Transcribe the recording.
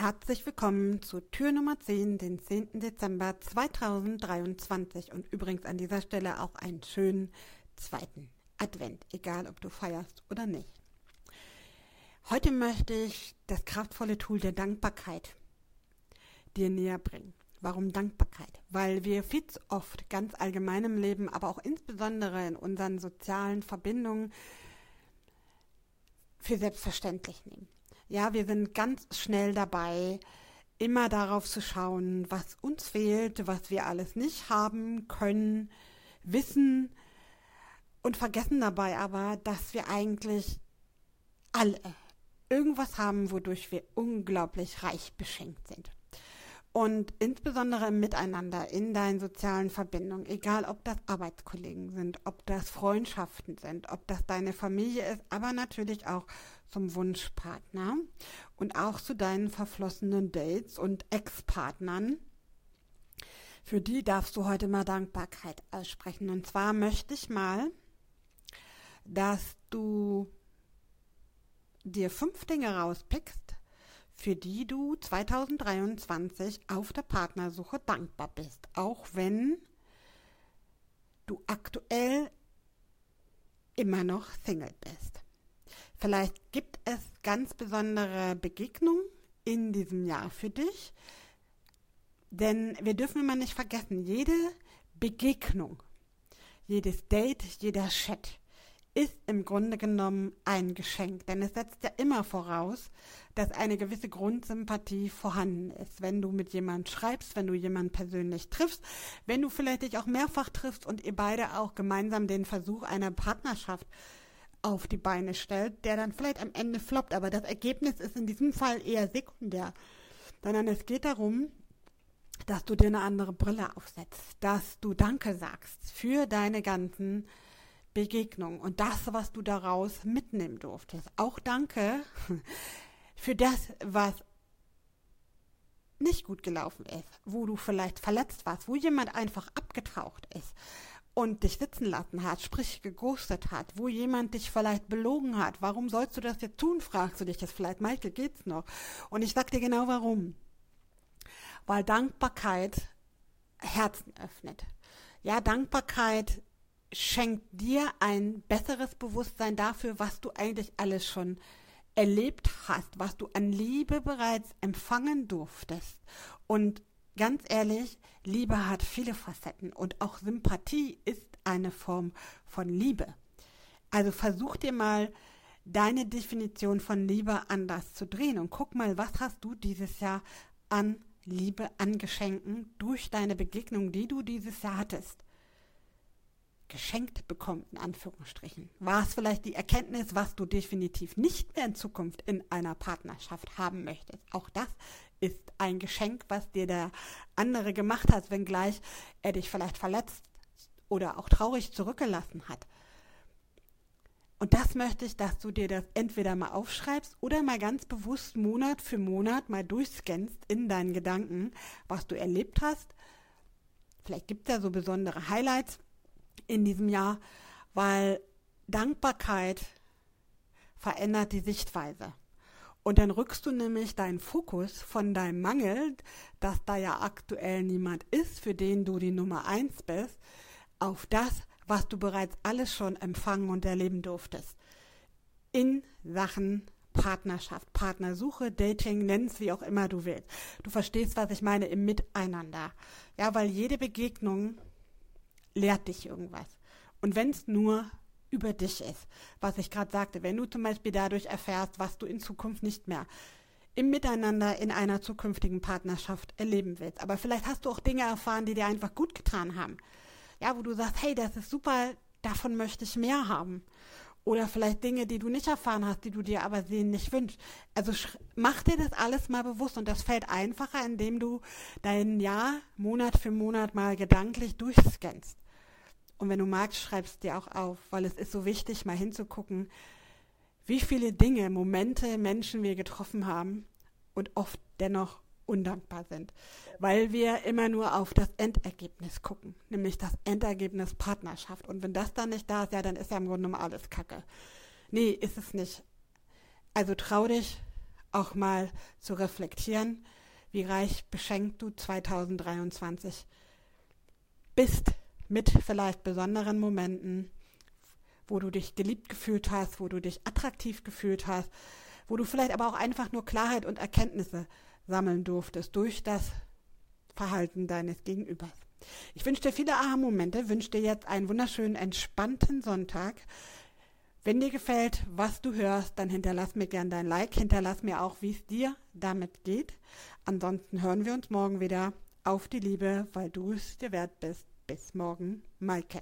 Herzlich willkommen zu Tür Nummer 10, den 10. Dezember 2023 und übrigens an dieser Stelle auch einen schönen zweiten Advent, egal ob du feierst oder nicht. Heute möchte ich das kraftvolle Tool der Dankbarkeit dir näher bringen. Warum Dankbarkeit? Weil wir viel zu oft ganz allgemein im Leben, aber auch insbesondere in unseren sozialen Verbindungen für selbstverständlich nehmen. Ja, wir sind ganz schnell dabei, immer darauf zu schauen, was uns fehlt, was wir alles nicht haben können, wissen und vergessen dabei aber, dass wir eigentlich alle irgendwas haben, wodurch wir unglaublich reich beschenkt sind. Und insbesondere im Miteinander, in deinen sozialen Verbindungen, egal ob das Arbeitskollegen sind, ob das Freundschaften sind, ob das deine Familie ist, aber natürlich auch zum Wunschpartner und auch zu deinen verflossenen Dates und Ex-Partnern. Für die darfst du heute mal Dankbarkeit aussprechen. Und zwar möchte ich mal, dass du dir fünf Dinge rauspickst, für die du 2023 auf der Partnersuche dankbar bist, auch wenn du aktuell immer noch Single bist. Vielleicht gibt es ganz besondere Begegnungen in diesem Jahr für dich, denn wir dürfen immer nicht vergessen, jede Begegnung, jedes Date, jeder Chat ist im Grunde genommen ein Geschenk, denn es setzt ja immer voraus, dass eine gewisse Grundsympathie vorhanden ist. Wenn du mit jemandem schreibst, wenn du jemanden persönlich triffst, wenn du vielleicht dich auch mehrfach triffst und ihr beide auch gemeinsam den Versuch einer Partnerschaft auf die Beine stellt, der dann vielleicht am Ende floppt, aber das Ergebnis ist in diesem Fall eher sekundär, sondern es geht darum, dass du dir eine andere Brille aufsetzt, dass du Danke sagst für deine ganzen Begegnung und das, was du daraus mitnehmen durftest. Auch danke für das, was nicht gut gelaufen ist, wo du vielleicht verletzt warst, wo jemand einfach abgetaucht ist und dich sitzen lassen hat, sprich geghostet hat, wo jemand dich vielleicht belogen hat. Warum sollst du das jetzt tun, fragst du dich jetzt vielleicht. Michael, geht's noch? Und ich sag dir genau warum. Weil Dankbarkeit Herzen öffnet. Ja, Dankbarkeit schenkt dir ein besseres Bewusstsein dafür, was du eigentlich alles schon erlebt hast, was du an Liebe bereits empfangen durftest. Und ganz ehrlich, Liebe hat viele Facetten und auch Sympathie ist eine Form von Liebe. Also versuch dir mal deine Definition von Liebe anders zu drehen und guck mal, was hast du dieses Jahr an Liebe, an Geschenken durch deine Begegnung, die du dieses Jahr hattest geschenkt bekommen, in Anführungsstrichen? War es vielleicht die Erkenntnis, was du definitiv nicht mehr in Zukunft in einer Partnerschaft haben möchtest? Auch das ist ein Geschenk, was dir der andere gemacht hat, wenngleich er dich vielleicht verletzt oder auch traurig zurückgelassen hat. Und das möchte ich, dass du dir das entweder mal aufschreibst oder mal ganz bewusst Monat für Monat mal durchscannst in deinen Gedanken, was du erlebt hast. Vielleicht gibt es ja so besondere Highlights in diesem Jahr, weil Dankbarkeit verändert die Sichtweise. Und dann rückst du nämlich deinen Fokus von deinem Mangel, dass da ja aktuell niemand ist, für den du die Nummer eins bist, auf das, was du bereits alles schon empfangen und erleben durftest. In Sachen Partnerschaft, Partnersuche, Dating, nenn's wie auch immer du willst. Du verstehst, was ich meine im Miteinander. Ja, weil jede Begegnung lehrt dich irgendwas. Und wenn es nur über dich ist, was ich gerade sagte, wenn du zum Beispiel dadurch erfährst, was du in Zukunft nicht mehr im Miteinander in einer zukünftigen Partnerschaft erleben willst. Aber vielleicht hast du auch Dinge erfahren, die dir einfach gut getan haben. Ja, wo du sagst, hey, das ist super, davon möchte ich mehr haben. Oder vielleicht Dinge, die du nicht erfahren hast, die du dir aber sehen nicht wünschst. Also mach dir das alles mal bewusst und das fällt einfacher, indem du dein Jahr Monat für Monat mal gedanklich durchscannst. Und wenn du magst, schreibst dir auch auf, weil es ist so wichtig, mal hinzugucken, wie viele Dinge, Momente, Menschen wir getroffen haben und oft dennoch undankbar sind, weil wir immer nur auf das Endergebnis gucken, nämlich das Endergebnis Partnerschaft. Und wenn das dann nicht da ist, ja, dann ist ja im Grunde genommen alles Kacke. Nee, ist es nicht. Also trau dich auch mal zu reflektieren, wie reich beschenkt du 2023 bist mit vielleicht besonderen Momenten, wo du dich geliebt gefühlt hast, wo du dich attraktiv gefühlt hast, wo du vielleicht aber auch einfach nur Klarheit und Erkenntnisse sammeln durftest durch das Verhalten deines Gegenübers. Ich wünsche dir viele Aha-Momente, wünsche dir jetzt einen wunderschönen, entspannten Sonntag. Wenn dir gefällt, was du hörst, dann hinterlass mir gern dein Like, hinterlass mir auch, wie es dir damit geht. Ansonsten hören wir uns morgen wieder auf die Liebe, weil du es dir wert bist. Bis morgen, Maike.